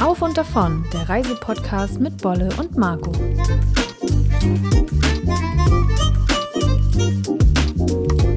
Auf und davon, der Reisepodcast mit Bolle und Marco.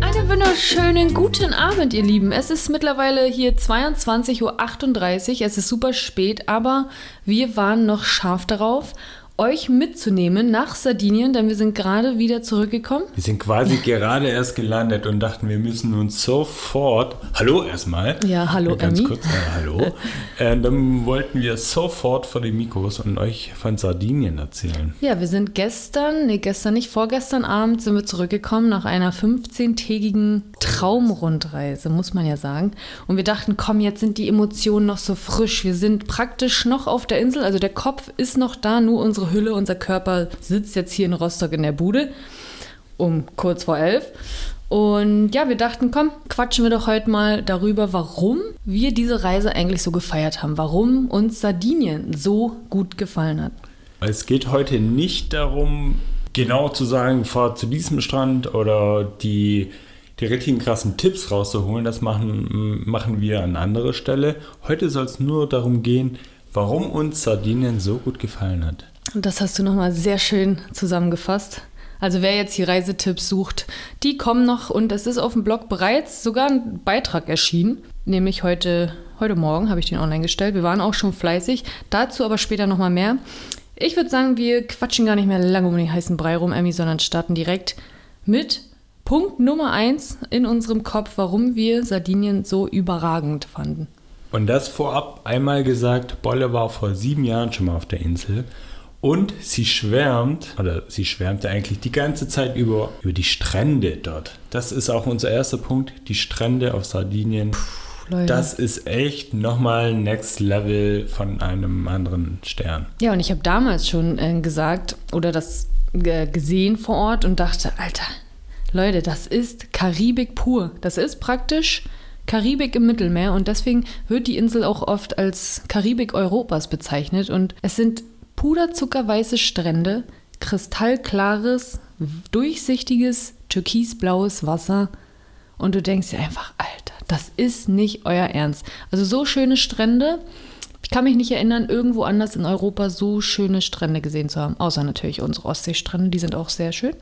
Einen wunderschönen guten Abend, ihr Lieben. Es ist mittlerweile hier 22.38 Uhr. Es ist super spät, aber wir waren noch scharf darauf, euch mitzunehmen nach Sardinien, denn wir sind gerade wieder zurückgekommen. Wir sind quasi gerade erst gelandet und dachten, wir müssen uns sofort. Hallo erstmal. Ja, hallo, Ganz Emmy. kurz, äh, hallo. äh, dann wollten wir sofort vor die Mikros und euch von Sardinien erzählen. Ja, wir sind gestern, nee, gestern nicht, vorgestern Abend sind wir zurückgekommen nach einer 15-tägigen Traumrundreise, muss man ja sagen. Und wir dachten, komm, jetzt sind die Emotionen noch so frisch. Wir sind praktisch noch auf der Insel, also der Kopf ist noch da, nur unsere Hülle, unser Körper sitzt jetzt hier in Rostock in der Bude um kurz vor elf. Und ja, wir dachten, komm, quatschen wir doch heute mal darüber, warum wir diese Reise eigentlich so gefeiert haben, warum uns Sardinien so gut gefallen hat. Es geht heute nicht darum, genau zu sagen, fahr zu diesem Strand oder die, die richtigen krassen Tipps rauszuholen. Das machen, machen wir an anderer Stelle. Heute soll es nur darum gehen, warum uns Sardinien so gut gefallen hat. Und das hast du nochmal sehr schön zusammengefasst. Also wer jetzt die Reisetipps sucht, die kommen noch und es ist auf dem Blog bereits sogar ein Beitrag erschienen, nämlich heute, heute Morgen habe ich den online gestellt. Wir waren auch schon fleißig, dazu aber später nochmal mehr. Ich würde sagen, wir quatschen gar nicht mehr lange um den heißen Brei rum, Emmy, sondern starten direkt mit Punkt Nummer eins in unserem Kopf, warum wir Sardinien so überragend fanden. Und das vorab einmal gesagt, Bolle war vor sieben Jahren schon mal auf der Insel. Und sie schwärmt, oder sie schwärmte eigentlich die ganze Zeit über, über die Strände dort. Das ist auch unser erster Punkt, die Strände auf Sardinien. Leute. Das ist echt nochmal Next Level von einem anderen Stern. Ja, und ich habe damals schon äh, gesagt oder das äh, gesehen vor Ort und dachte, Alter, Leute, das ist Karibik pur. Das ist praktisch Karibik im Mittelmeer und deswegen wird die Insel auch oft als Karibik Europas bezeichnet und es sind puderzuckerweiße Strände, kristallklares, durchsichtiges, türkisblaues Wasser und du denkst dir einfach, Alter, das ist nicht euer Ernst. Also so schöne Strände, ich kann mich nicht erinnern, irgendwo anders in Europa so schöne Strände gesehen zu haben. Außer natürlich unsere Ostseestrände, die sind auch sehr schön.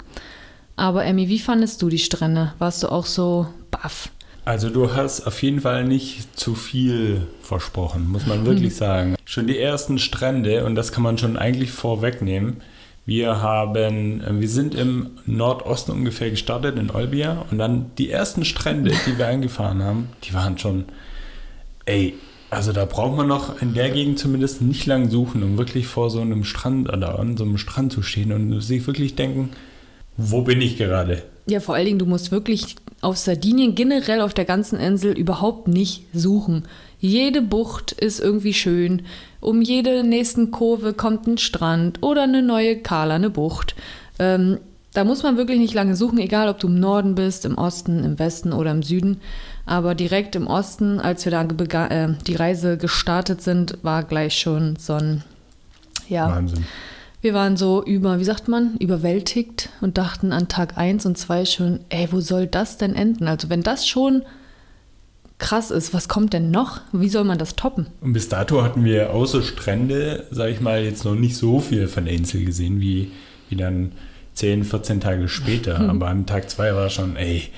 Aber Emmy, wie fandest du die Strände? Warst du auch so baff? Also du hast auf jeden Fall nicht zu viel versprochen, muss man wirklich sagen. Schon die ersten Strände, und das kann man schon eigentlich vorwegnehmen, wir haben, wir sind im Nordosten ungefähr gestartet, in Olbia, und dann die ersten Strände, die wir angefahren haben, die waren schon, ey, also da braucht man noch in der Gegend zumindest nicht lang suchen, um wirklich vor so einem Strand oder an so einem Strand zu stehen und sich wirklich denken, wo bin ich gerade? Ja, vor allen Dingen, du musst wirklich auf Sardinien generell auf der ganzen Insel überhaupt nicht suchen. Jede Bucht ist irgendwie schön. Um jede nächsten Kurve kommt ein Strand oder eine neue kalerne Bucht. Ähm, da muss man wirklich nicht lange suchen, egal ob du im Norden bist, im Osten, im Westen oder im Süden. Aber direkt im Osten, als wir da äh, die Reise gestartet sind, war gleich schon so ein ja, Wahnsinn. Wir waren so über, wie sagt man, überwältigt und dachten an Tag 1 und 2 schon, ey, wo soll das denn enden? Also wenn das schon krass ist, was kommt denn noch? Wie soll man das toppen? Und bis dato hatten wir außer Strände, sag ich mal, jetzt noch nicht so viel von der Insel gesehen, wie, wie dann 10, 14 Tage später. Aber an Tag 2 war schon, ey,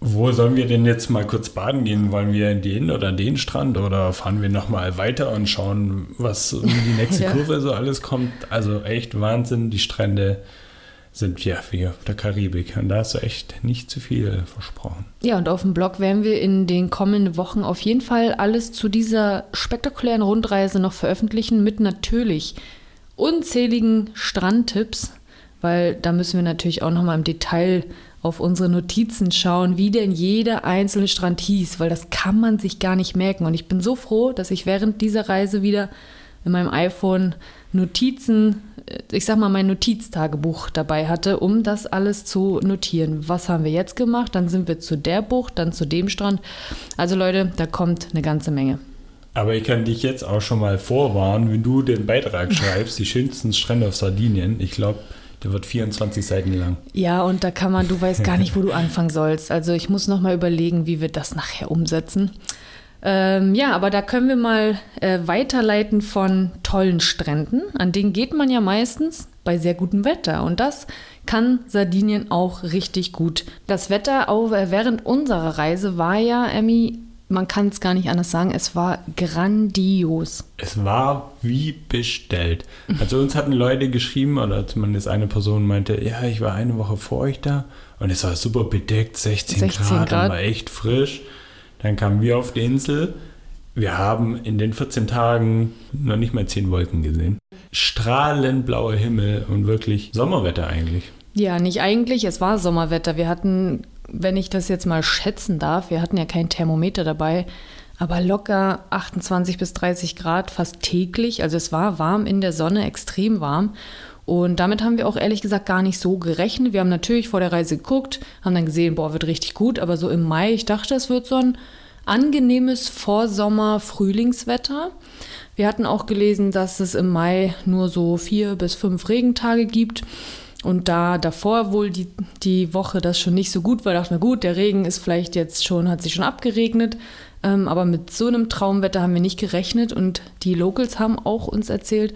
wo sollen wir denn jetzt mal kurz baden gehen? Wollen wir in den oder den Strand oder fahren wir nochmal weiter und schauen, was in die nächste Ja. Kurve so alles kommt? Also echt Wahnsinn, die Strände sind ja wie auf der Karibik. Und da hast du echt nicht zu viel versprochen. Ja, und auf dem Blog werden wir in den kommenden Wochen auf jeden Fall alles zu dieser spektakulären Rundreise noch veröffentlichen mit natürlich unzähligen Strandtipps, weil da müssen wir natürlich auch nochmal im Detail auf unsere Notizen schauen, wie denn jeder einzelne Strand hieß, weil das kann man sich gar nicht merken. Und ich bin so froh, dass ich während dieser Reise wieder in meinem iPhone Notizen, äh, ich sag mal mein Notiztagebuch dabei hatte, um das alles zu notieren. Was haben wir jetzt gemacht? Dann sind wir zu der Bucht, dann zu dem Strand. Also Leute, da kommt eine ganze Menge. Aber ich kann dich jetzt auch schon mal vorwarnen, wenn du den Beitrag schreibst, die schönsten Strände auf Sardinien, ich glaube, der wird 24 Seiten lang. Ja, und da kann man, du weißt gar nicht, wo du anfangen sollst. Also ich muss noch mal überlegen, wie wir das nachher umsetzen. Ähm, ja, aber da können wir mal äh, weiterleiten von tollen Stränden. An denen geht man ja meistens bei sehr gutem Wetter. Und das kann Sardinien auch richtig gut. Das Wetter auch äh, während unserer Reise war ja, Emmy, man kann es gar nicht anders sagen, es war grandios. Es war wie bestellt. Also uns hatten Leute geschrieben, oder zumindest eine Person meinte, ja, ich war eine Woche vor euch da und es war super bedeckt, 16, 16 Grad, Grad. und war echt frisch. Dann kamen wir auf die Insel. Wir haben in den 14 Tagen noch nicht mal 10 Wolken gesehen. Strahlend blauer Himmel und wirklich Sommerwetter eigentlich. Ja, nicht eigentlich, es war Sommerwetter. Wir hatten, wenn ich das jetzt mal schätzen darf, wir hatten ja kein Thermometer dabei, aber locker 28 bis 30 Grad fast täglich. Also es war warm in der Sonne, extrem warm. Und damit haben wir auch ehrlich gesagt gar nicht so gerechnet. Wir haben natürlich vor der Reise geguckt, haben dann gesehen, boah, wird richtig gut, aber so im Mai, ich dachte, es wird so ein angenehmes Vorsommer-Frühlingswetter. Wir hatten auch gelesen, dass es im Mai nur so vier bis fünf Regentage gibt. Und da davor wohl die, die Woche das schon nicht so gut war, dachten wir, gut, der Regen ist vielleicht jetzt schon, hat sich schon abgeregnet. Ähm, aber mit so einem Traumwetter haben wir nicht gerechnet. Und die Locals haben auch uns erzählt,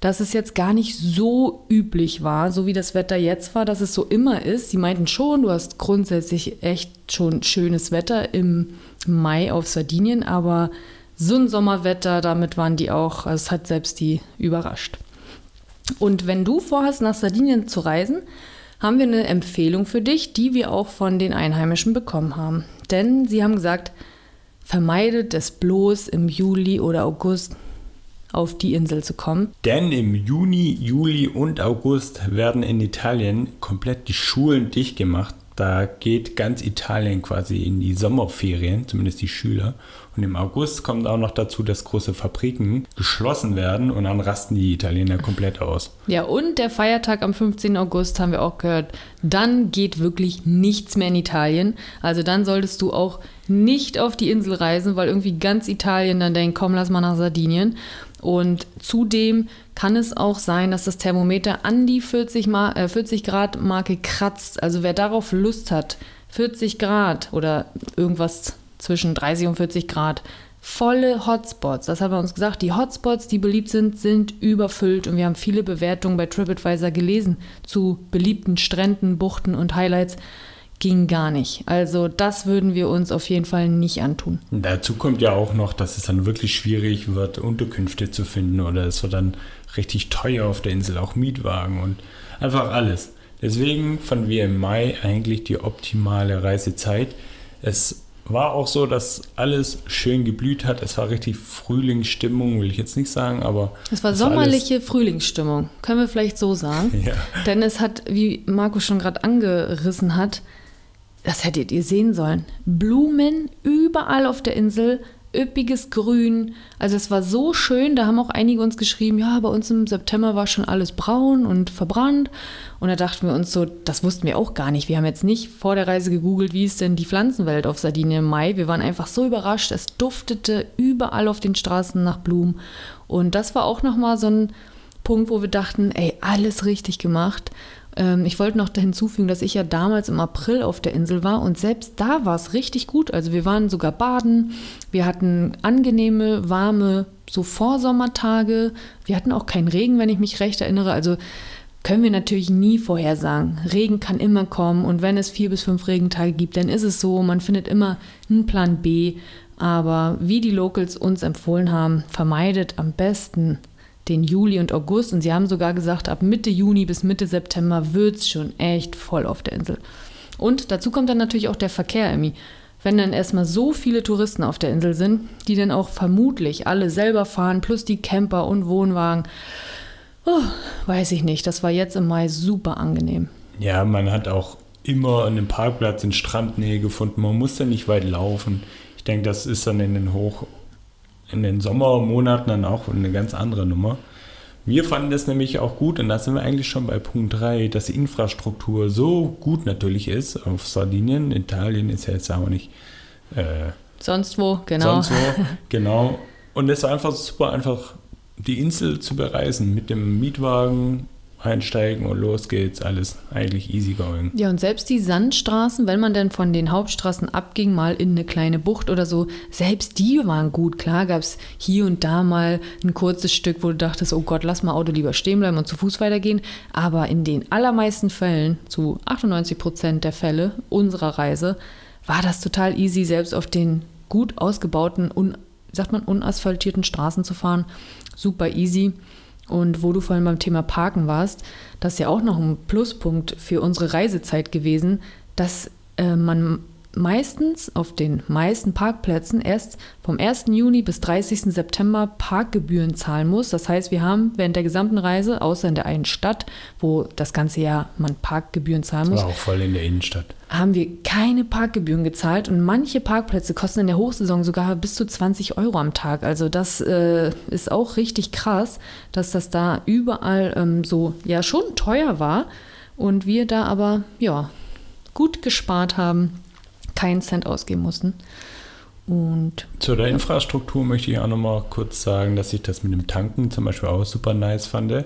dass es jetzt gar nicht so üblich war, so wie das Wetter jetzt war, dass es so immer ist. Sie meinten schon, du hast grundsätzlich echt schon schönes Wetter im Mai auf Sardinien, aber so ein Sommerwetter, damit waren die auch, also es hat selbst die überrascht. Und wenn du vorhast, nach Sardinien zu reisen, haben wir eine Empfehlung für dich, die wir auch von den Einheimischen bekommen haben. Denn sie haben gesagt, vermeidet es bloß im Juli oder August auf die Insel zu kommen. Denn im Juni, Juli und August werden in Italien komplett die Schulen dicht gemacht. Da geht ganz Italien quasi in die Sommerferien, zumindest die Schüler. Und im August kommt auch noch dazu, dass große Fabriken geschlossen werden und dann rasten die Italiener komplett aus. Ja, und der Feiertag am 15. August haben wir auch gehört. Dann geht wirklich nichts mehr in Italien. Also dann solltest du auch nicht auf die Insel reisen, weil irgendwie ganz Italien dann denkt, komm, lass mal nach Sardinien. Und zudem kann es auch sein, dass das Thermometer an die 40, Ma äh, 40 Grad Marke kratzt. Also wer darauf Lust hat, 40 Grad oder irgendwas zwischen 30 und 40 Grad, volle Hotspots. Das hat er uns gesagt. Die Hotspots, die beliebt sind, sind überfüllt und wir haben viele Bewertungen bei TripAdvisor gelesen zu beliebten Stränden, Buchten und Highlights ging gar nicht. Also das würden wir uns auf jeden Fall nicht antun. Dazu kommt ja auch noch, dass es dann wirklich schwierig wird, Unterkünfte zu finden oder es wird dann richtig teuer auf der Insel, auch Mietwagen und einfach alles. Deswegen fanden wir im Mai eigentlich die optimale Reisezeit. Es war auch so, dass alles schön geblüht hat. Es war richtig Frühlingsstimmung, will ich jetzt nicht sagen, aber. Es war sommerliche war Frühlingsstimmung, können wir vielleicht so sagen. Ja. Denn es hat, wie Marco schon gerade angerissen hat, das hättet ihr sehen sollen. Blumen überall auf der Insel, üppiges Grün. Also es war so schön, da haben auch einige uns geschrieben, ja, bei uns im September war schon alles braun und verbrannt. Und da dachten wir uns so, das wussten wir auch gar nicht. Wir haben jetzt nicht vor der Reise gegoogelt, wie ist denn die Pflanzenwelt auf Sardinien im Mai. Wir waren einfach so überrascht. Es duftete überall auf den Straßen nach Blumen. Und das war auch nochmal so ein Punkt, wo wir dachten, ey, alles richtig gemacht. Ähm, ich wollte noch hinzufügen, dass ich ja damals im April auf der Insel war und selbst da war es richtig gut. Also wir waren sogar baden, wir hatten angenehme, warme, so Vorsommertage. Wir hatten auch keinen Regen, wenn ich mich recht erinnere. Also können wir natürlich nie vorhersagen. Regen kann immer kommen und wenn es vier bis fünf Regentage gibt, dann ist es so, man findet immer einen Plan B. Aber wie die Locals uns empfohlen haben, vermeidet am besten den Juli und August. Und sie haben sogar gesagt, ab Mitte Juni bis Mitte September wird es schon echt voll auf der Insel. Und dazu kommt dann natürlich auch der Verkehr, Emmy. Wenn dann erstmal so viele Touristen auf der Insel sind, die dann auch vermutlich alle selber fahren, plus die Camper und Wohnwagen, oh, weiß ich nicht. Das war jetzt im Mai super angenehm. Ja, man hat auch immer einen Parkplatz in Strandnähe gefunden. Man muss ja nicht weit laufen. Ich denke, das ist dann in den Hoch- in den Sommermonaten dann auch eine ganz andere Nummer. Wir fanden das nämlich auch gut, und da sind wir eigentlich schon bei Punkt 3, dass die Infrastruktur so gut natürlich ist auf Sardinien. Italien ist ja jetzt auch nicht. Äh, sonst wo, genau. Sonst wo, genau. Und es war einfach super einfach, die Insel zu bereisen mit dem Mietwagen einsteigen und los geht's. Alles eigentlich easy going. Ja, und selbst die Sandstraßen, wenn man dann von den Hauptstraßen abging, mal in eine kleine Bucht oder so, selbst die waren gut. Klar gab es hier und da mal ein kurzes Stück, wo du dachtest, oh Gott, lass mal Auto lieber stehen bleiben und zu Fuß weitergehen. Aber in den allermeisten Fällen, zu 98 Prozent der Fälle unserer Reise, war das total easy, selbst auf den gut ausgebauten, un, sagt man, unasphaltierten Straßen zu fahren. Super easy. Und wo du vorhin beim Thema Parken warst, das ist ja auch noch ein Pluspunkt für unsere Reisezeit gewesen, dass äh, man meistens auf den meisten Parkplätzen erst vom 1. Juni bis 30. September Parkgebühren zahlen muss. Das heißt, wir haben während der gesamten Reise, außer in der einen Stadt, wo das ganze Jahr man Parkgebühren zahlen muss, War auch voll in der Innenstadt. haben wir keine Parkgebühren gezahlt und manche Parkplätze kosten in der Hochsaison sogar bis zu 20 Euro am Tag. Also das äh, ist auch richtig krass, dass das da überall ähm, so ja schon teuer war und wir da aber ja gut gespart haben, keinen Cent ausgeben mussten. Und Zu der Infrastruktur möchte ich auch noch mal kurz sagen, dass ich das mit dem Tanken zum Beispiel auch super nice fand.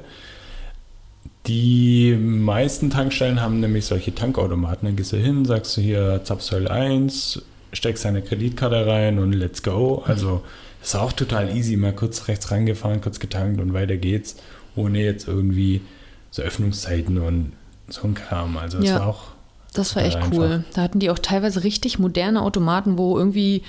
Die meisten Tankstellen haben nämlich solche Tankautomaten. Dann gehst du hin, sagst du hier Zapfsäule 1, steckst deine Kreditkarte rein und let's go. Also ist auch total easy. Mal kurz rechts rangefahren, kurz getankt und weiter geht's. Ohne jetzt irgendwie so Öffnungszeiten und so ein Kram. Also es Ja. war auch Das war echt einfach. cool. Da hatten die auch teilweise richtig moderne Automaten, wo irgendwie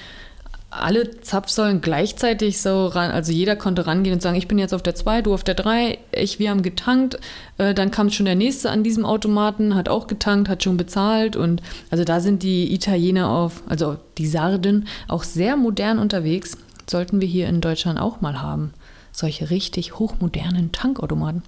alle Zapfsäulen gleichzeitig so ran, also jeder konnte rangehen und sagen, ich bin jetzt auf der 2, du auf der 3, ich, wir haben getankt, äh, dann kam schon der nächste an diesem Automaten, hat auch getankt, hat schon bezahlt und also da sind die Italiener auf, also die Sarden auch sehr modern unterwegs. Sollten wir hier in Deutschland auch mal haben. Solche richtig hochmodernen Tankautomaten.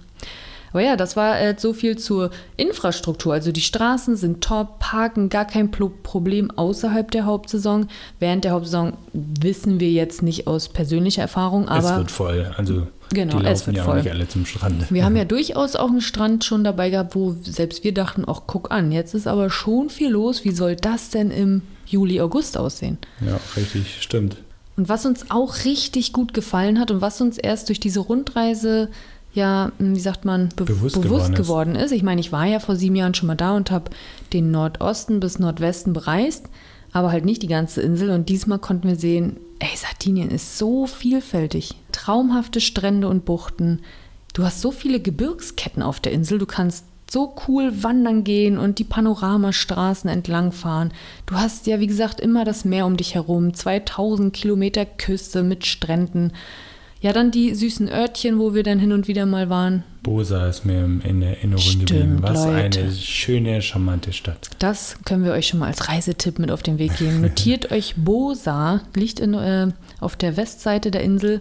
Aber ja, das war äh, so viel zur Infrastruktur. Also die Straßen sind top, Parken gar kein Pro Problem außerhalb der Hauptsaison. Während der Hauptsaison wissen wir jetzt nicht aus persönlicher Erfahrung, es aber wird voll. Also Genau, die es laufen wird ja voll. auch nicht alle zum Strand. wir haben ja durchaus auch einen Strand schon dabei gehabt, wo selbst wir dachten, ach guck an, jetzt ist aber schon viel los. Wie soll das denn im Juli, August aussehen? Ja, richtig, stimmt. Und was uns auch richtig gut gefallen hat und was uns erst durch diese Rundreise, ja, wie sagt man, be Bewusst bewusst, geworden ist. geworden ist. Ich meine, ich war ja vor sieben Jahren schon mal da und habe den Nordosten bis Nordwesten bereist, aber halt nicht die ganze Insel. Und diesmal konnten wir sehen, ey, Sardinien ist so vielfältig. Traumhafte Strände und Buchten. Du hast so viele Gebirgsketten auf der Insel. Du kannst so cool wandern gehen und die Panoramastraßen entlangfahren. Du hast ja, wie gesagt, immer das Meer um dich herum. 2000 Kilometer Küste mit Stränden. Ja, dann die süßen Örtchen, wo wir dann hin und wieder mal waren. Bosa ist mir in Erinnerung Stimmt, geblieben. Was Leute. eine schöne, charmante Stadt. Das können wir euch schon mal als Reisetipp mit auf den Weg geben. Notiert euch Bosa, liegt in, äh, auf der Westseite der Insel.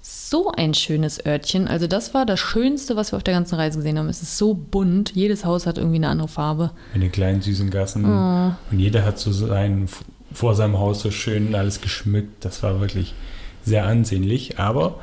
So ein schönes Örtchen. Also das war das Schönste, was wir auf der ganzen Reise gesehen haben. Es ist so bunt. Jedes Haus hat irgendwie eine andere Farbe. In den kleinen süßen Gassen. Oh. Und jeder hat so sein, vor seinem Haus so schön alles geschmückt. Das war wirklich sehr ansehnlich. Aber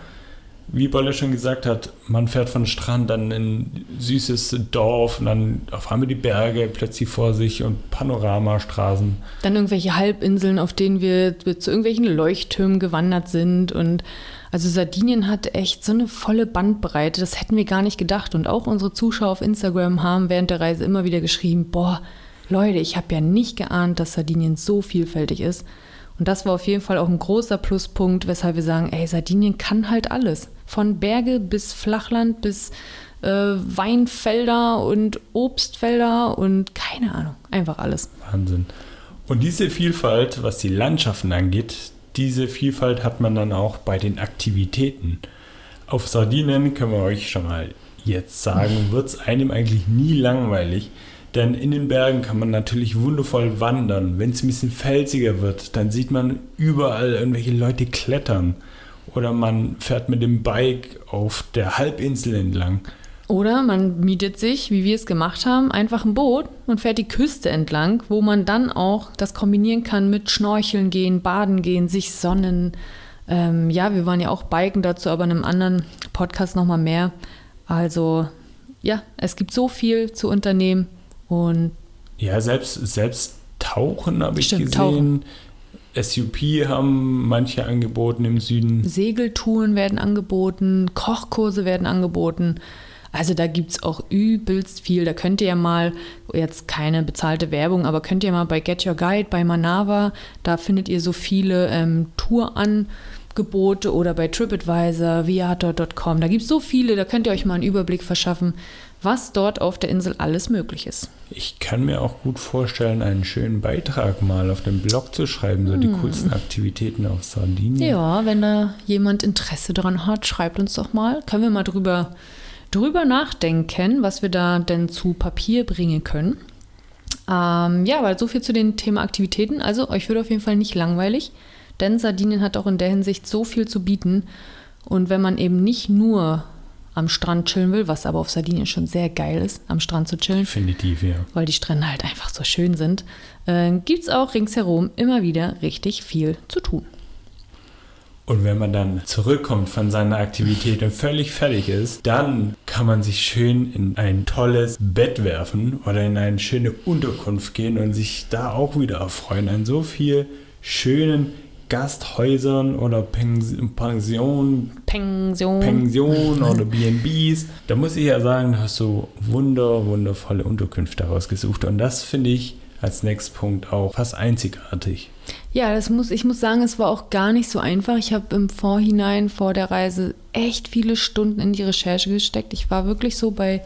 wie Bolle schon gesagt hat, man fährt von Strand dann in ein süßes Dorf und dann auf einmal die Berge plötzlich vor sich und Panoramastraßen. Dann irgendwelche Halbinseln, auf denen wir zu irgendwelchen Leuchttürmen gewandert sind. Und also Sardinien hat echt so eine volle Bandbreite. Das hätten wir gar nicht gedacht. Und auch unsere Zuschauer auf Instagram haben während der Reise immer wieder geschrieben, boah, Leute, ich habe ja nicht geahnt, dass Sardinien so vielfältig ist. Und das war auf jeden Fall auch ein großer Pluspunkt, weshalb wir sagen, ey, Sardinien kann halt alles. Von Berge bis Flachland bis äh, Weinfelder und Obstfelder und keine Ahnung, einfach alles. Wahnsinn. Und diese Vielfalt, was die Landschaften angeht, diese Vielfalt hat man dann auch bei den Aktivitäten. Auf Sardinien können wir euch schon mal jetzt sagen, wird es einem eigentlich nie langweilig. Denn in den Bergen kann man natürlich wundervoll wandern. Wenn es ein bisschen felsiger wird, dann sieht man überall irgendwelche Leute klettern. Oder man fährt mit dem Bike auf der Halbinsel entlang. Oder man mietet sich, wie wir es gemacht haben, einfach ein Boot und fährt die Küste entlang, wo man dann auch das kombinieren kann mit Schnorcheln gehen, Baden gehen, sich sonnen. Ähm, ja, wir waren ja auch Biken dazu, aber in einem anderen Podcast nochmal mehr. Also ja, es gibt so viel zu unternehmen und Ja, selbst, selbst Tauchen habe ich gesehen. SUP haben manche angeboten im Süden. Segeltouren werden angeboten, Kochkurse werden angeboten. Also da gibt es auch übelst viel. Da könnt ihr ja mal, jetzt keine bezahlte Werbung, aber könnt ihr mal bei Get Your Guide, bei Manava, da findet ihr so viele ähm, Tourangebote oder bei TripAdvisor, viator.com. Da gibt es so viele, da könnt ihr euch mal einen Überblick verschaffen, was dort auf der Insel alles möglich ist. Ich kann mir auch gut vorstellen, einen schönen Beitrag mal auf dem Blog zu schreiben, so die Hm. coolsten Aktivitäten auf Sardinien. Ja, wenn da jemand Interesse daran hat, schreibt uns doch mal. Können wir mal drüber, drüber nachdenken, was wir da denn zu Papier bringen können. Ähm, ja, aber so viel zu dem Thema Aktivitäten. Also euch wird auf jeden Fall nicht langweilig, denn Sardinien hat auch in der Hinsicht so viel zu bieten. Und wenn man eben nicht nur am Strand chillen will, was aber auf Sardinien schon sehr geil ist, am Strand zu chillen, Definitiv, ja. weil die Strände halt einfach so schön sind, äh, gibt es auch ringsherum immer wieder richtig viel zu tun. Und wenn man dann zurückkommt von seiner Aktivität und völlig fertig ist, dann kann man sich schön in ein tolles Bett werfen oder in eine schöne Unterkunft gehen und sich da auch wieder erfreuen an so viel schönen Gasthäusern oder Pens Pensionen, Pension. Pensionen oder B&Bs. Da muss ich ja sagen, da hast du wunder, wundervolle Unterkünfte rausgesucht. Und das finde ich als nächsten Punkt auch fast einzigartig. Ja, das muss, ich muss sagen, es war auch gar nicht so einfach. Ich habe im Vorhinein vor der Reise echt viele Stunden in die Recherche gesteckt. Ich war wirklich so bei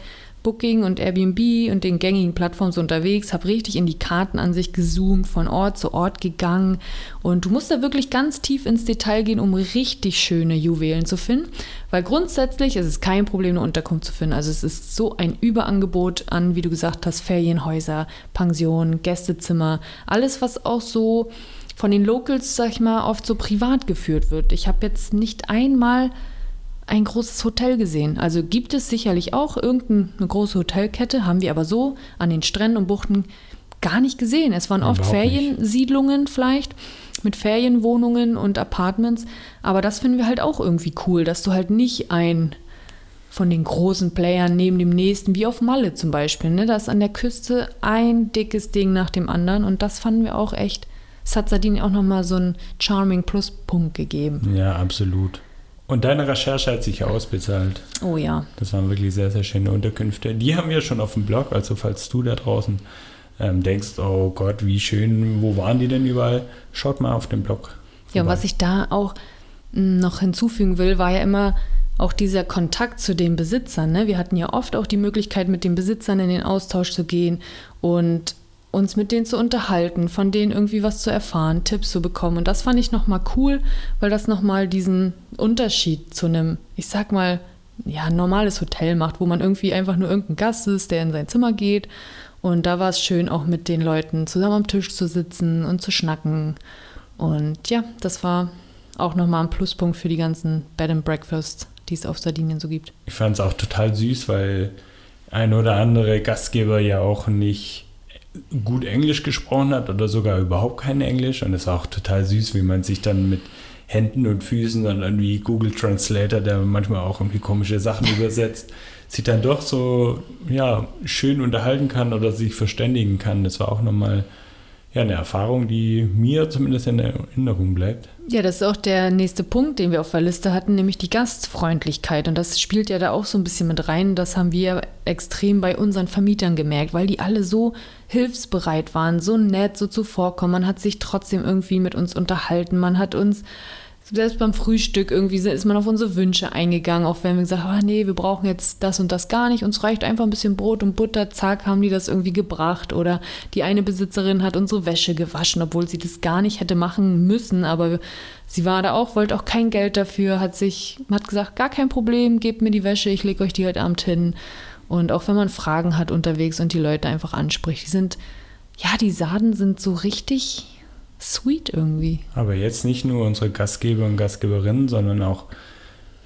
Booking und Airbnb und den gängigen Plattformen so unterwegs, habe richtig in die Kartenansicht gezoomt, von Ort zu Ort gegangen. Und du musst da wirklich ganz tief ins Detail gehen, um richtig schöne Juwelen zu finden. Weil grundsätzlich ist es kein Problem, eine Unterkunft zu finden. Also es ist so ein Überangebot an, wie du gesagt hast, Ferienhäuser, Pensionen, Gästezimmer, alles, was auch so von den Locals, sag ich mal, oft so privat geführt wird. Ich habe jetzt nicht einmal ein großes Hotel gesehen. Also gibt es sicherlich auch irgendeine große Hotelkette, haben wir aber so an den Stränden und Buchten gar nicht gesehen. Es waren oft Überhaupt nicht. Feriensiedlungen vielleicht mit Ferienwohnungen und Apartments, aber das finden wir halt auch irgendwie cool, dass du halt nicht ein von den großen Playern neben dem nächsten, wie auf Malle zum Beispiel. Ne? Da ist an der Küste ein dickes Ding nach dem anderen und das fanden wir auch echt. Es hat Sardinien auch nochmal so einen charming Pluspunkt gegeben. Ja, absolut. Und deine Recherche hat sich ja ausbezahlt. Oh ja. Das waren wirklich sehr, sehr schöne Unterkünfte. Die haben wir schon auf dem Blog, also falls du da draußen ähm, denkst, oh Gott, wie schön, wo waren die denn überall? Schaut mal auf dem Blog. Ja, und was ich da auch mh, noch hinzufügen will, war ja immer auch dieser Kontakt zu den Besitzern. Ne? Wir hatten ja oft auch die Möglichkeit, mit den Besitzern in den Austausch zu gehen und uns mit denen zu unterhalten, von denen irgendwie was zu erfahren, Tipps zu bekommen. Und das fand ich nochmal cool, weil das nochmal diesen Unterschied zu einem, ich sag mal, ja, normales Hotel macht, wo man irgendwie einfach nur irgendein Gast ist, der in sein Zimmer geht. Und da war es schön, auch mit den Leuten zusammen am Tisch zu sitzen und zu schnacken. Und ja, das war auch nochmal ein Pluspunkt für die ganzen Bed and Breakfasts, die es auf Sardinien so gibt. Ich fand es auch total süß, weil ein oder andere Gastgeber ja auch nicht gut Englisch gesprochen hat oder sogar überhaupt kein Englisch. Und es war auch total süß, wie man sich dann mit Händen und Füßen und irgendwie Google Translator, der manchmal auch irgendwie komische Sachen übersetzt, sich dann doch so ja, schön unterhalten kann oder sich verständigen kann. Das war auch nochmal ja, eine Erfahrung, die mir zumindest in Erinnerung bleibt. Ja, das ist auch der nächste Punkt, den wir auf der Liste hatten, nämlich die Gastfreundlichkeit. Und das spielt ja da auch so ein bisschen mit rein. Das haben wir extrem bei unseren Vermietern gemerkt, weil die alle so hilfsbereit waren, so nett, so zuvorkommen. Man hat sich trotzdem irgendwie mit uns unterhalten. Man hat uns, selbst beim Frühstück, irgendwie ist man auf unsere Wünsche eingegangen, auch wenn wir gesagt haben, ah, nee, wir brauchen jetzt das und das gar nicht. Uns reicht einfach ein bisschen Brot und Butter. Zack, haben die das irgendwie gebracht. Oder die eine Besitzerin hat unsere Wäsche gewaschen, obwohl sie das gar nicht hätte machen müssen. Aber sie war da auch, wollte auch kein Geld dafür, hat sich, hat gesagt, gar kein Problem, gebt mir die Wäsche, ich lege euch die heute Abend hin. Und auch wenn man Fragen hat unterwegs und die Leute einfach anspricht, die sind, ja, die Sarden sind so richtig sweet irgendwie. Aber jetzt nicht nur unsere Gastgeber und Gastgeberinnen, sondern auch,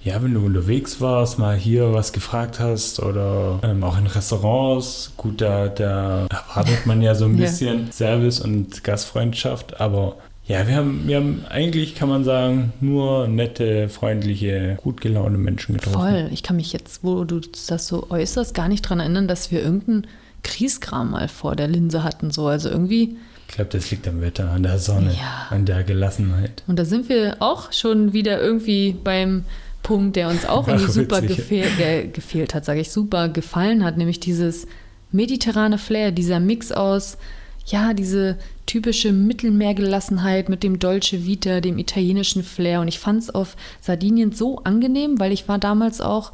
ja, wenn du unterwegs warst, mal hier was gefragt hast oder ähm, auch in Restaurants, gut, da, da erwartet man ja so ein Ja. bisschen Service und Gastfreundschaft, aber ja, wir haben, wir haben eigentlich, kann man sagen, nur nette, freundliche, gut gelaunte Menschen getroffen. Voll. Ich kann mich jetzt, wo du das so äußerst, gar nicht dran erinnern, dass wir irgendeinen Kriegskram mal vor der Linse hatten. So. Also irgendwie, Ich glaube, das liegt am Wetter, an der Sonne, Ja. an der Gelassenheit. und da sind wir auch schon wieder irgendwie beim, Punkt, der uns auch irgendwie super gefehl, ge, gefehlt hat, sage ich, super gefallen hat, nämlich dieses mediterrane Flair, dieser Mix aus, ja, diese typische Mittelmeergelassenheit mit dem Dolce Vita, dem italienischen Flair. Und ich fand es auf Sardinien so angenehm, weil ich war damals auch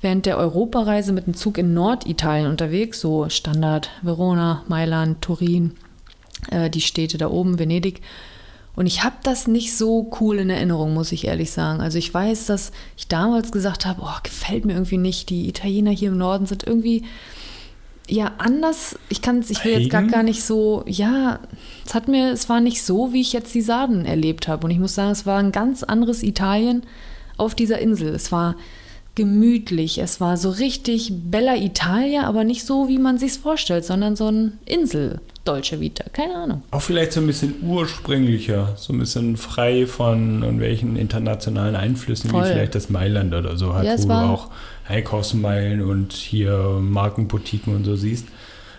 während der Europareise mit dem Zug in Norditalien unterwegs, so Standard Verona, Mailand, Turin, äh, die Städte da oben, Venedig. Und ich habe das nicht so cool in Erinnerung, muss ich ehrlich sagen. Also ich weiß, dass ich damals gesagt habe, oh, gefällt mir irgendwie nicht. Die Italiener hier im Norden sind irgendwie ja anders. Ich kann ich will jetzt gar, gar nicht so, ja, es hat mir, es war nicht so, wie ich jetzt die Sarden erlebt habe. Und ich muss sagen, es war ein ganz anderes Italien auf dieser Insel. Es war gemütlich, es war so richtig Bella Italia, aber nicht so, wie man sich vorstellt, sondern so ein Insel Dolce Vita, keine Ahnung. Auch vielleicht so ein bisschen ursprünglicher, so ein bisschen frei von irgendwelchen internationalen Einflüssen, Voll. wie vielleicht das Mailand oder so hat, Ja, wo war- du auch Einkaufsmeilen und hier Markenboutiquen und so siehst.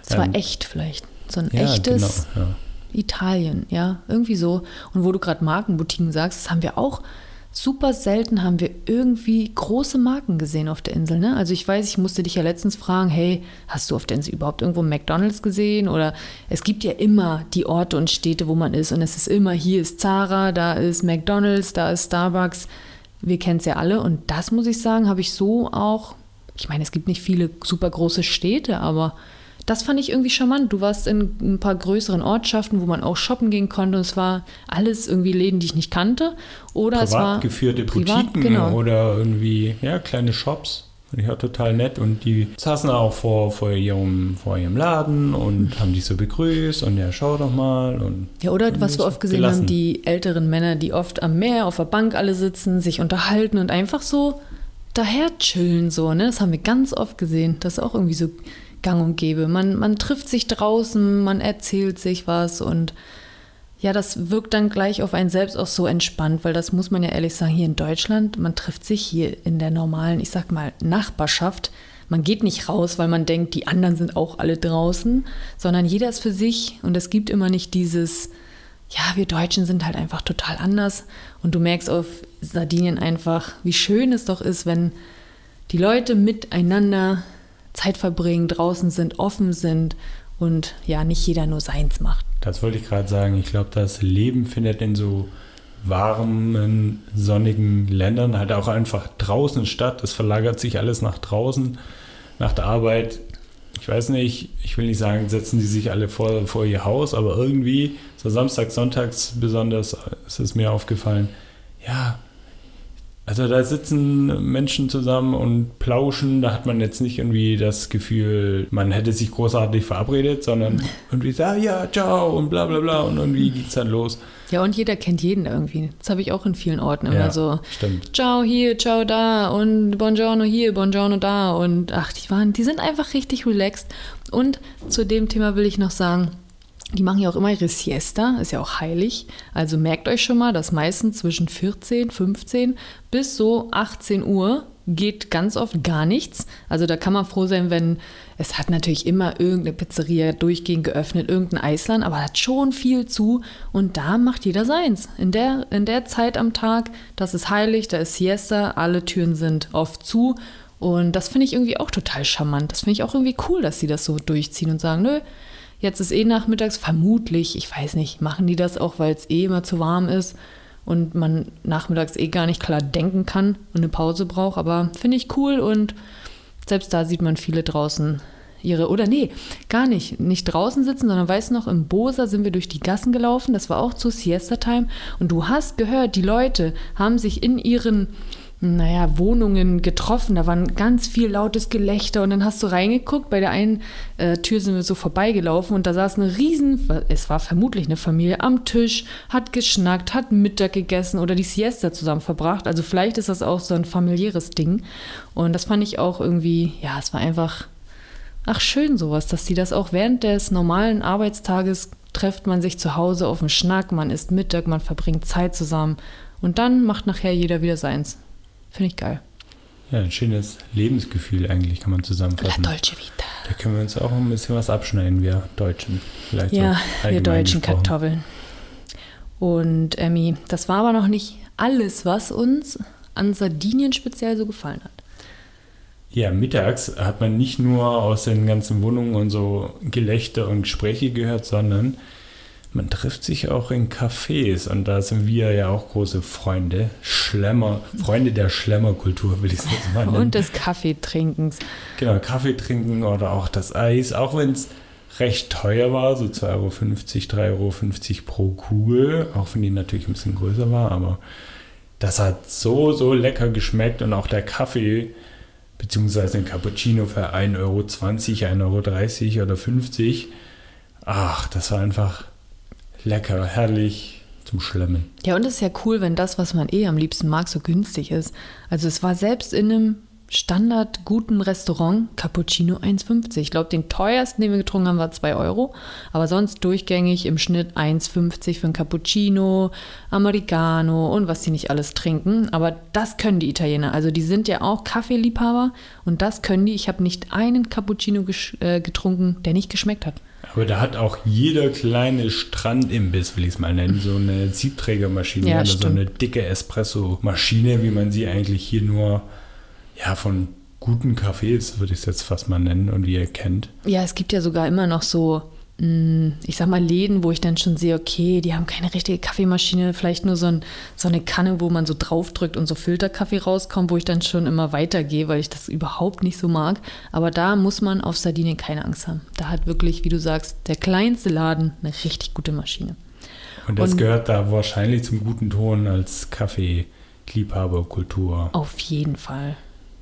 Es war Ähm, echt vielleicht. So ein Ja, echtes genau. Ja. Italien, ja, irgendwie so. Und wo du gerade Markenboutiquen sagst, das haben wir auch super selten haben wir irgendwie große Marken gesehen auf der Insel. Ne? Also ich weiß, ich musste dich ja letztens fragen, hey, hast du auf der Insel überhaupt irgendwo McDonald's gesehen? Oder es gibt ja immer die Orte und Städte, wo man ist. Und es ist immer, hier ist Zara, da ist McDonald's, da ist Starbucks. Wir kennen es ja alle. Und das muss ich sagen, habe ich so auch, ich meine, es gibt nicht viele super große Städte, aber das fand ich irgendwie charmant. Du warst in ein paar größeren Ortschaften, wo man auch shoppen gehen konnte. Und es war alles irgendwie Läden, die ich nicht kannte. Oder es war geführte privat, Boutiquen genau. oder irgendwie, ja, kleine Shops. Fand ich auch total nett. Und die saßen auch vor, vor, ihrem, vor ihrem Laden und haben dich so begrüßt und ja, schau doch mal. Und Ja, oder und was wir oft gesehen gelassen. haben, die älteren Männer, die oft am Meer auf der Bank alle sitzen, sich unterhalten und einfach so daher chillen, so, ne? Das haben wir ganz oft gesehen. Das ist auch irgendwie so gang und gäbe. Man, man trifft sich draußen, man erzählt sich was und ja, das wirkt dann gleich auf einen selbst auch so entspannt, weil das muss man ja ehrlich sagen, hier in Deutschland, man trifft sich hier in der normalen, ich sag mal, Nachbarschaft. Man geht nicht raus, weil man denkt, die anderen sind auch alle draußen, sondern jeder ist für sich und es gibt immer nicht dieses, ja, wir Deutschen sind halt einfach total anders und du merkst auf Sardinien einfach, wie schön es doch ist, wenn die Leute miteinander Zeit verbringen, draußen sind, offen sind und ja, nicht jeder nur seins macht. Das wollte ich gerade sagen. Ich glaube, das Leben findet in so warmen, sonnigen Ländern halt auch einfach draußen statt. Es verlagert sich alles nach draußen, nach der Arbeit. Ich weiß nicht, ich will nicht sagen, setzen die sich alle vor, vor ihr Haus, aber irgendwie, so Samstag, Sonntags besonders, ist es mir aufgefallen, ja, also da sitzen Menschen zusammen und plauschen, da hat man jetzt nicht irgendwie das Gefühl, man hätte sich großartig verabredet, sondern irgendwie so, ah, ja, ciao und bla bla bla und irgendwie geht's dann los. Ja, und jeder kennt jeden irgendwie. Das habe ich auch in vielen Orten immer Ja, so. stimmt. Ciao hier, ciao da und Buongiorno hier, Buongiorno da und ach, die waren, die sind einfach richtig relaxed. Und zu dem Thema will ich noch sagen, die machen ja auch immer ihre Siesta, ist ja auch heilig. Also merkt euch schon mal, dass meistens zwischen 14, 15 bis so 18 Uhr geht ganz oft gar nichts. Also da kann man froh sein, wenn es hat natürlich immer irgendeine Pizzeria durchgehend geöffnet, irgendein Eisland, aber hat schon viel zu und da macht jeder seins. In der, in der Zeit am Tag, das ist heilig, da ist Siesta, alle Türen sind oft zu und das finde ich irgendwie auch total charmant. Das finde ich auch irgendwie cool, dass sie das so durchziehen und sagen, nö, Jetzt ist eh nachmittags, vermutlich, ich weiß nicht, machen die das auch, weil es eh immer zu warm ist und man nachmittags eh gar nicht klar denken kann und eine Pause braucht. Aber finde ich cool und selbst da sieht man viele draußen ihre, oder nee, gar nicht, nicht draußen sitzen, sondern weißt du noch, im Bosa sind wir durch die Gassen gelaufen, das war auch zu Siesta-Time. Und du hast gehört, die Leute haben sich in ihren naja, Wohnungen getroffen. Da war ganz viel lautes Gelächter und dann hast du reingeguckt. Bei der einen äh, Tür sind wir so vorbeigelaufen und da saß eine riesen, es war vermutlich eine Familie am Tisch, hat geschnackt, hat Mittag gegessen oder die Siesta zusammen verbracht. Also vielleicht ist das auch so ein familiäres Ding. Und das fand ich auch irgendwie, ja, es war einfach, ach schön sowas, dass die das auch während des normalen Arbeitstages trifft man sich zu Hause auf den Schnack, man isst Mittag, man verbringt Zeit zusammen und dann macht nachher jeder wieder seins. Finde ich geil. Ja, ein schönes Lebensgefühl eigentlich, kann man La zusammenfassen. Dolce Vita. Da können wir uns auch ein bisschen was abschneiden, wir Deutschen. Vielleicht Ja, wir deutschen gesprochen. Kartoffeln. Und Emmy, das war aber noch nicht alles, was uns an Sardinien speziell so gefallen hat. Ja, mittags hat man nicht nur aus den ganzen Wohnungen und so Gelächter und Gespräche gehört, sondern man trifft sich auch in Cafés und da sind wir ja auch große Freunde, Schlemmer, Freunde der Schlemmerkultur, will ich es jetzt mal nennen. Und des Kaffeetrinkens. Genau, Kaffee trinken oder auch das Eis, auch wenn es recht teuer war, so 2,50 Euro, 3,50 Euro pro Kugel, auch wenn die natürlich ein bisschen größer war, aber das hat so, so lecker geschmeckt und auch der Kaffee, beziehungsweise ein Cappuccino für 1,20 Euro, 1,30 Euro oder 50, ach, das war einfach lecker, herrlich zum Schlemmen. Ja, und es ist ja cool, wenn das, was man eh am liebsten mag, so günstig ist. Also es war selbst in einem Standard guten Restaurant Cappuccino 1,50. Ich glaube, den teuersten, den wir getrunken haben, war 2 Euro. Aber sonst durchgängig im Schnitt 1,50 für ein Cappuccino, Americano und was die nicht alles trinken. Aber das können die Italiener. Also die sind ja auch Kaffeeliebhaber und das können die. Ich habe nicht einen Cappuccino äh, getrunken, der nicht geschmeckt hat. Aber da hat auch jeder kleine Strandimbiss, will ich es mal nennen, so eine Siebträgermaschine Ja, oder so stimmt. eine dicke Espresso-Maschine, wie man sie eigentlich hier nur ja, von guten Cafés, würde ich es jetzt fast mal nennen und wie ihr kennt. Ja, es gibt ja sogar immer noch so, mh, ich sag mal, Läden, wo ich dann schon sehe, okay, die haben keine richtige Kaffeemaschine, vielleicht nur so, ein, so eine Kanne, wo man so draufdrückt und so Filterkaffee rauskommt, wo ich dann schon immer weitergehe, weil ich das überhaupt nicht so mag. Aber da muss man auf Sardinien keine Angst haben. Da hat wirklich, wie du sagst, der kleinste Laden eine richtig gute Maschine. Und das Und- gehört da wahrscheinlich zum guten Ton als Kaffee-Liebhaberkultur. Auf jeden Fall.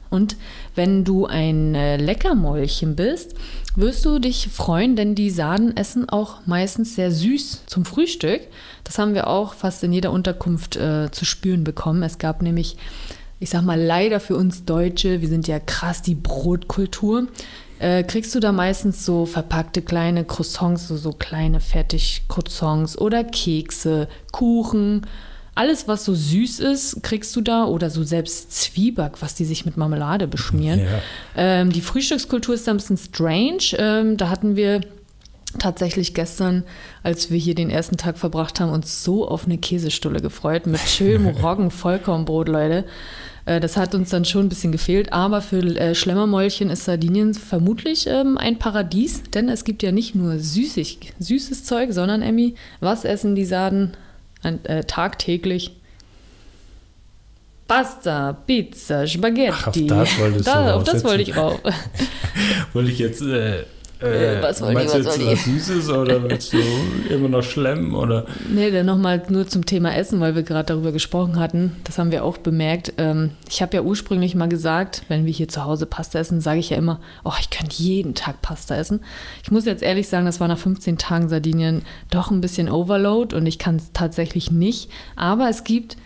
Und wenn du ein äh, Leckermäulchen bist, wirst du dich freuen, denn die Sarden essen auch meistens sehr süß zum Frühstück. Das haben wir auch fast in jeder Unterkunft äh, zu spüren bekommen. Es gab nämlich, ich sag mal, leider für uns Deutsche, wir sind ja krass die Brotkultur, äh, kriegst du da meistens so verpackte kleine Croissants, so, so kleine Fertig-Croissants oder Kekse, Kuchen. Alles, was so süß ist, kriegst du da oder so selbst Zwieback, was die sich mit Marmelade beschmieren. Ja. Ähm, die Frühstückskultur ist da ein bisschen strange. Ähm, da hatten wir tatsächlich gestern, als wir hier den ersten Tag verbracht haben, uns so auf eine Käsestulle gefreut mit schönem Roggen-Vollkornbrot, Leute. Äh, Das hat uns dann schon ein bisschen gefehlt, aber für äh, Schlemmermäulchen ist Sardinien vermutlich ähm, ein Paradies, denn es gibt ja nicht nur süßig, süßes Zeug, sondern Emmy, was essen die Sarden äh, tagtäglich? Pasta, Pizza, Spaghetti. Ach, auf das wolltest du da, Auf das wollte ich rauf. Wollte ich jetzt, äh, Äh, äh, was wollt meinst du was jetzt wollt was Süßes oder willst du immer noch schlemmen oder? Nee, dann nochmal nur zum Thema Essen, weil wir gerade darüber gesprochen hatten. Das haben wir auch bemerkt. Ähm, ich habe ja ursprünglich mal gesagt, wenn wir hier zu Hause Pasta essen, sage ich ja immer, oh, ich könnte jeden Tag Pasta essen. Ich muss jetzt ehrlich sagen, das war nach 15 Tagen Sardinien doch ein bisschen Overload und ich kann es tatsächlich nicht. Aber es gibt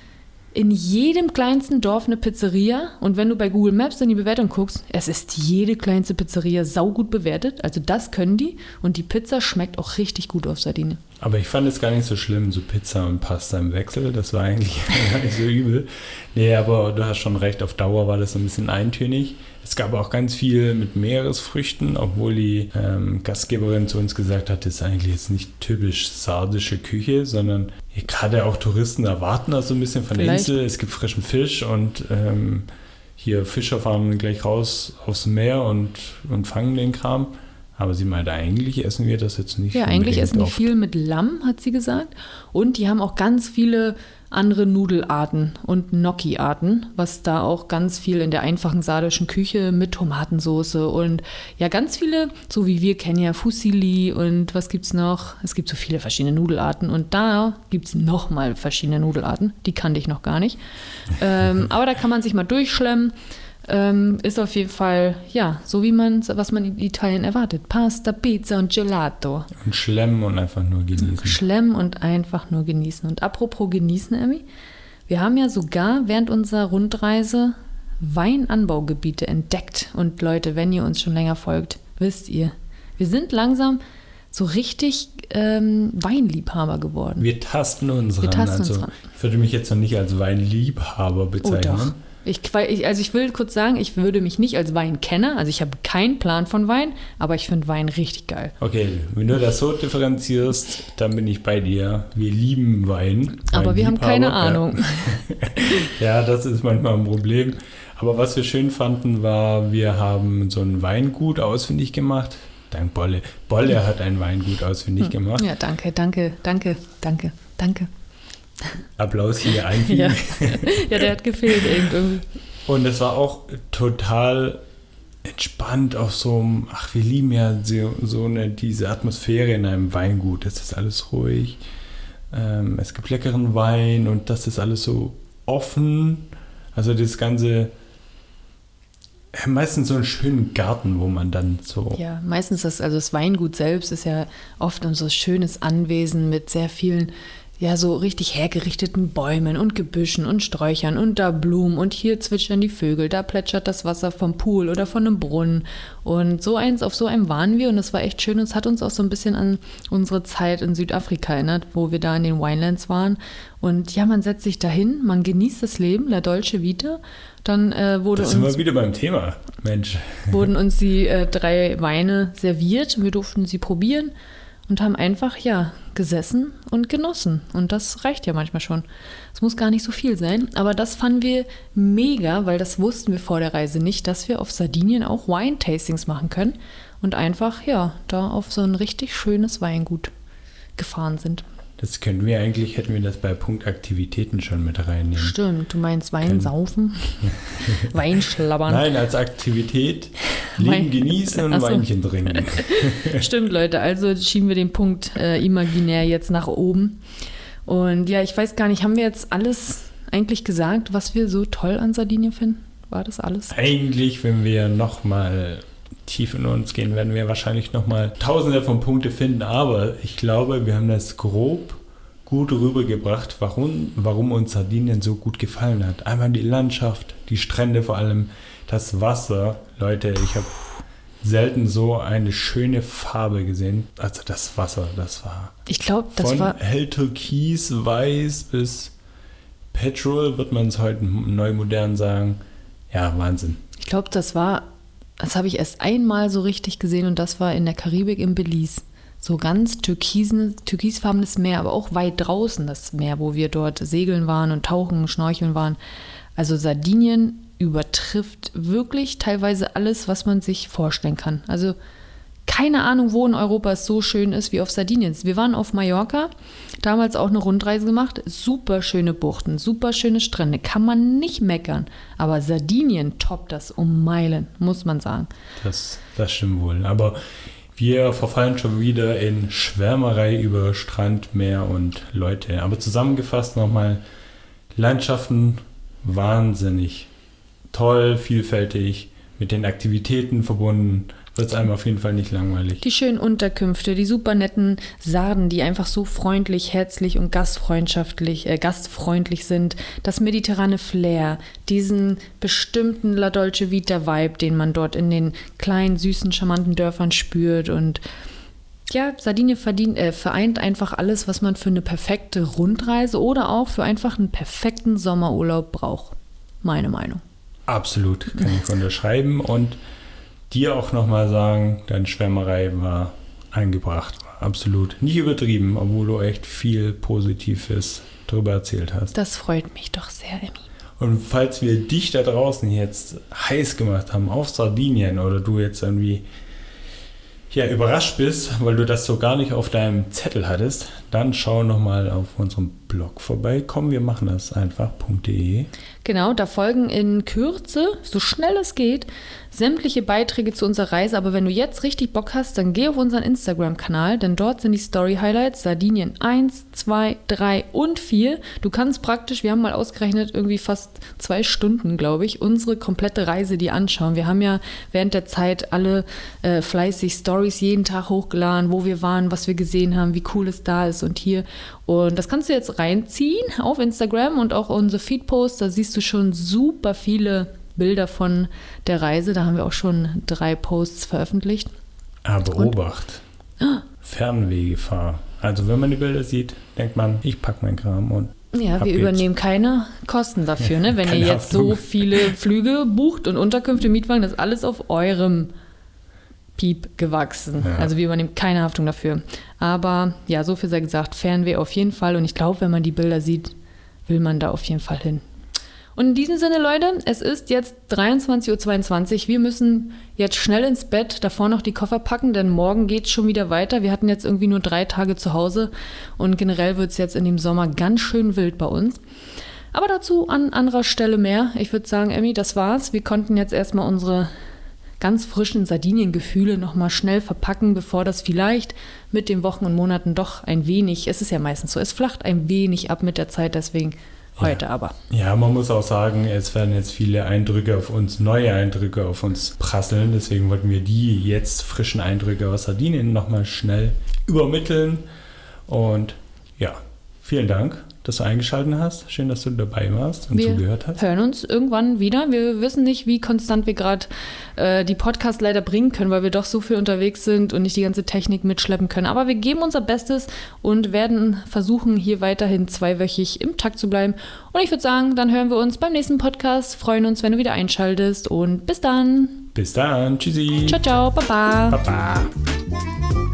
in jedem kleinsten Dorf eine Pizzeria und wenn du bei Google Maps in die Bewertung guckst, es ist jede kleinste Pizzeria saugut bewertet. Also das können die und die Pizza schmeckt auch richtig gut auf Sardinien. Aber ich fand es gar nicht so schlimm, so Pizza und Pasta im Wechsel. Das war eigentlich gar nicht so übel. Nee, aber du hast schon recht, auf Dauer war das so ein bisschen eintönig. Es gab auch ganz viel mit Meeresfrüchten, obwohl die ähm, Gastgeberin zu uns gesagt hat, das ist eigentlich jetzt nicht typisch sardische Küche, sondern gerade auch Touristen erwarten das so ein bisschen von der Vielleicht. Insel. Es gibt frischen Fisch und ähm, hier Fischer fahren gleich raus aufs Meer und, und fangen den Kram. Aber sie meinte, eigentlich essen wir das jetzt nicht. Ja, eigentlich essen die oft. viel mit Lamm, hat sie gesagt. Und die haben auch ganz viele andere Nudelarten und Gnocchi-Arten, was da auch ganz viel in der einfachen sardischen Küche mit Tomatensauce und ja, ganz viele, so wie wir kennen ja Fusilli und was gibt's noch? Es gibt so viele verschiedene Nudelarten und da gibt's noch mal verschiedene Nudelarten. Die kannte ich noch gar nicht. ähm, aber da kann man sich mal durchschlemmen. Ähm, ist auf jeden Fall, ja, so wie man, was man in Italien erwartet. Pasta, Pizza und Gelato. Und schlemmen und einfach nur genießen. Schlemmen und einfach nur genießen. Und apropos genießen, Emmy, wir haben ja sogar während unserer Rundreise Weinanbaugebiete entdeckt. Und Leute, wenn ihr uns schon länger folgt, wisst ihr, wir sind langsam so richtig ähm, Weinliebhaber geworden. Wir tasten uns Wir ran. tasten uns also, ran. Ich würde mich jetzt noch nicht als Weinliebhaber bezeichnen. Oh, doch. Ich, also ich will kurz sagen, ich würde mich nicht als Weinkenner, also ich habe keinen Plan von Wein, aber ich finde Wein richtig geil. Okay, wenn du das so differenzierst, dann bin ich bei dir. Wir lieben Wein. Aber wir haben keine Ahnung. Ja. ja, das ist manchmal ein Problem. Aber was wir schön fanden, war, wir haben so ein Weingut ausfindig gemacht. Dank Bolle. Bolle hat ein Weingut ausfindig hm. gemacht. Ja, danke, danke, danke, danke, danke. Applaus hier einfügen. Ja. ja, der hat gefehlt irgendwie. Und es war auch total entspannt auf so einem, ach, wir lieben ja so, so eine, diese Atmosphäre in einem Weingut. Es ist alles ruhig. Ähm, es gibt leckeren Wein und das ist alles so offen. Also das ganze meistens so einen schönen Garten, wo man dann so. Ja, meistens das, also das Weingut selbst ist ja oft ein so schönes Anwesen mit sehr vielen ja so richtig hergerichteten Bäumen und Gebüschen und Sträuchern und da Blumen und hier zwitschern die Vögel, da plätschert das Wasser vom Pool oder von einem Brunnen. Und so eins auf so einem waren wir und es war echt schön und es hat uns auch so ein bisschen an unsere Zeit in Südafrika erinnert, wo wir da in den Winelands waren. Und ja, man setzt sich dahin, man genießt das Leben, La Dolce Vita, dann äh, wurde das sind wir wieder beim Thema, Mensch. Wurden uns die äh, drei Weine serviert, wir durften sie probieren und haben einfach, ja, gesessen und genossen. Und das reicht ja manchmal schon. Es muss gar nicht so viel sein, aber das fanden wir mega, weil das wussten wir vor der Reise nicht, dass wir auf Sardinien auch Wine-Tastings machen können und einfach, ja, da auf so ein richtig schönes Weingut gefahren sind. Das können wir eigentlich, hätten wir das bei Punktaktivitäten schon mit reinnehmen. Stimmt, du meinst Wein saufen, Wein schlabbern. Nein, als Aktivität Leben genießen und Achso. Weinchen trinken. Stimmt, Leute, also schieben wir den Punkt äh, imaginär jetzt nach oben. Und ja, ich weiß gar nicht, haben wir jetzt alles eigentlich gesagt, was wir so toll an Sardinien finden? War das alles? Eigentlich, wenn wir nochmal tief in uns gehen, werden wir wahrscheinlich nochmal tausende von Punkte finden. Aber ich glaube, wir haben das grob gut rübergebracht, warum, warum uns Sardinien so gut gefallen hat. Einmal die Landschaft, die Strände vor allem, das Wasser. Leute, ich habe selten so eine schöne Farbe gesehen. Also das Wasser, das war. Ich glaube, das von war. hell türkis, weiß bis Petrol, wird man es heute neu modern sagen. Ja, Wahnsinn. Ich glaube, das war das habe ich erst einmal so richtig gesehen und das war in der Karibik im Belize. So ganz türkisfarbenes Meer, aber auch weit draußen das Meer, wo wir dort segeln waren und tauchen, schnorcheln waren. Also Sardinien übertrifft wirklich teilweise alles, was man sich vorstellen kann. Also keine Ahnung, wo in Europa es so schön ist wie auf Sardinien. Wir waren auf Mallorca, damals auch eine Rundreise gemacht. Super schöne Buchten, super schöne Strände, kann man nicht meckern. Aber Sardinien toppt das um Meilen, muss man sagen. Das, das stimmt wohl. Aber wir verfallen schon wieder in Schwärmerei über Strand, Meer und Leute. Aber zusammengefasst nochmal: Landschaften wahnsinnig toll, vielfältig, mit den Aktivitäten verbunden wird es einem auf jeden Fall nicht langweilig. Die schönen Unterkünfte, die super netten Sarden, die einfach so freundlich, herzlich und gastfreundschaftlich, äh, gastfreundlich sind. Das mediterrane Flair, diesen bestimmten La Dolce Vita Vibe, den man dort in den kleinen, süßen, charmanten Dörfern spürt und ja, Sardinien verdient, äh, vereint einfach alles, was man für eine perfekte Rundreise oder auch für einfach einen perfekten Sommerurlaub braucht. Meine Meinung. Absolut, kann ich unterschreiben und dir auch nochmal sagen, deine Schwärmerei war eingebracht. Absolut. Nicht übertrieben, obwohl du echt viel Positives darüber erzählt hast. Das freut mich doch sehr, Emmy. Und falls wir dich da draußen jetzt heiß gemacht haben auf Sardinien oder du jetzt irgendwie ja, überrascht bist, weil du das so gar nicht auf deinem Zettel hattest, dann schau nochmal auf unserem Blog vorbei. Komm, wir machen das einfach.de. Genau, da folgen in Kürze, so schnell es geht, sämtliche Beiträge zu unserer Reise. Aber wenn du jetzt richtig Bock hast, dann geh auf unseren Instagram-Kanal, denn dort sind die Story-Highlights Sardinien 1, 2, 3 und 4. Du kannst praktisch, wir haben mal ausgerechnet, irgendwie fast zwei Stunden, glaube ich, unsere komplette Reise dir anschauen. Wir haben ja während der Zeit alle äh, fleißig Stories jeden Tag hochgeladen, wo wir waren, was wir gesehen haben, wie cool es da ist und hier. Und das kannst du jetzt reinziehen auf Instagram und auch unsere Feed-Posts. Da siehst du schon super viele Bilder von der Reise. Da haben wir auch schon drei Posts veröffentlicht. Aber Obacht. Ah. Fernwehgefahr. Also wenn man die Bilder sieht, denkt man, ich packe meinen Kram und Ja, wir geht's. übernehmen keine Kosten dafür, ne? Wenn ihr jetzt so Haftung. viele Flüge bucht und Unterkünfte, Mietwagen, das ist alles auf eurem Piep gewachsen. Ja. Also wir übernehmen keine Haftung dafür. Aber ja, so viel sei gesagt, Fernweh auf jeden Fall. Und ich glaube, wenn man die Bilder sieht, will man da auf jeden Fall hin. Und in diesem Sinne, Leute, es ist jetzt 23.22 Uhr. Wir müssen jetzt schnell ins Bett, davor noch die Koffer packen, denn morgen geht es schon wieder weiter. Wir hatten jetzt irgendwie nur drei Tage zu Hause und generell wird es jetzt in dem Sommer ganz schön wild bei uns. Aber dazu an anderer Stelle mehr. Ich würde sagen, Emmy, das war's. Wir konnten jetzt erstmal unsere ganz frischen Sardinien-Gefühle nochmal schnell verpacken, bevor das vielleicht mit den Wochen und Monaten doch ein wenig, es ist ja meistens so, es flacht ein wenig ab mit der Zeit, deswegen heute aber. Ja, man muss auch sagen, es werden jetzt viele Eindrücke auf uns, neue Eindrücke auf uns prasseln. Deswegen wollten wir die jetzt frischen Eindrücke aus Sardinien nochmal schnell übermitteln. Und ja, vielen Dank, dass du eingeschaltet hast. Schön, dass du dabei warst und Wir zugehört hast. hören uns irgendwann wieder. Wir wissen nicht, wie konstant wir gerade äh, die Podcasts leider bringen können, weil wir doch so viel unterwegs sind und nicht die ganze Technik mitschleppen können. Aber wir geben unser Bestes und werden versuchen, hier weiterhin zweiwöchig im Takt zu bleiben. Und ich würde sagen, dann hören wir uns beim nächsten Podcast. Freuen uns, wenn du wieder einschaltest und bis dann. Bis dann. Tschüssi. Ciao, ciao, baba. Baba.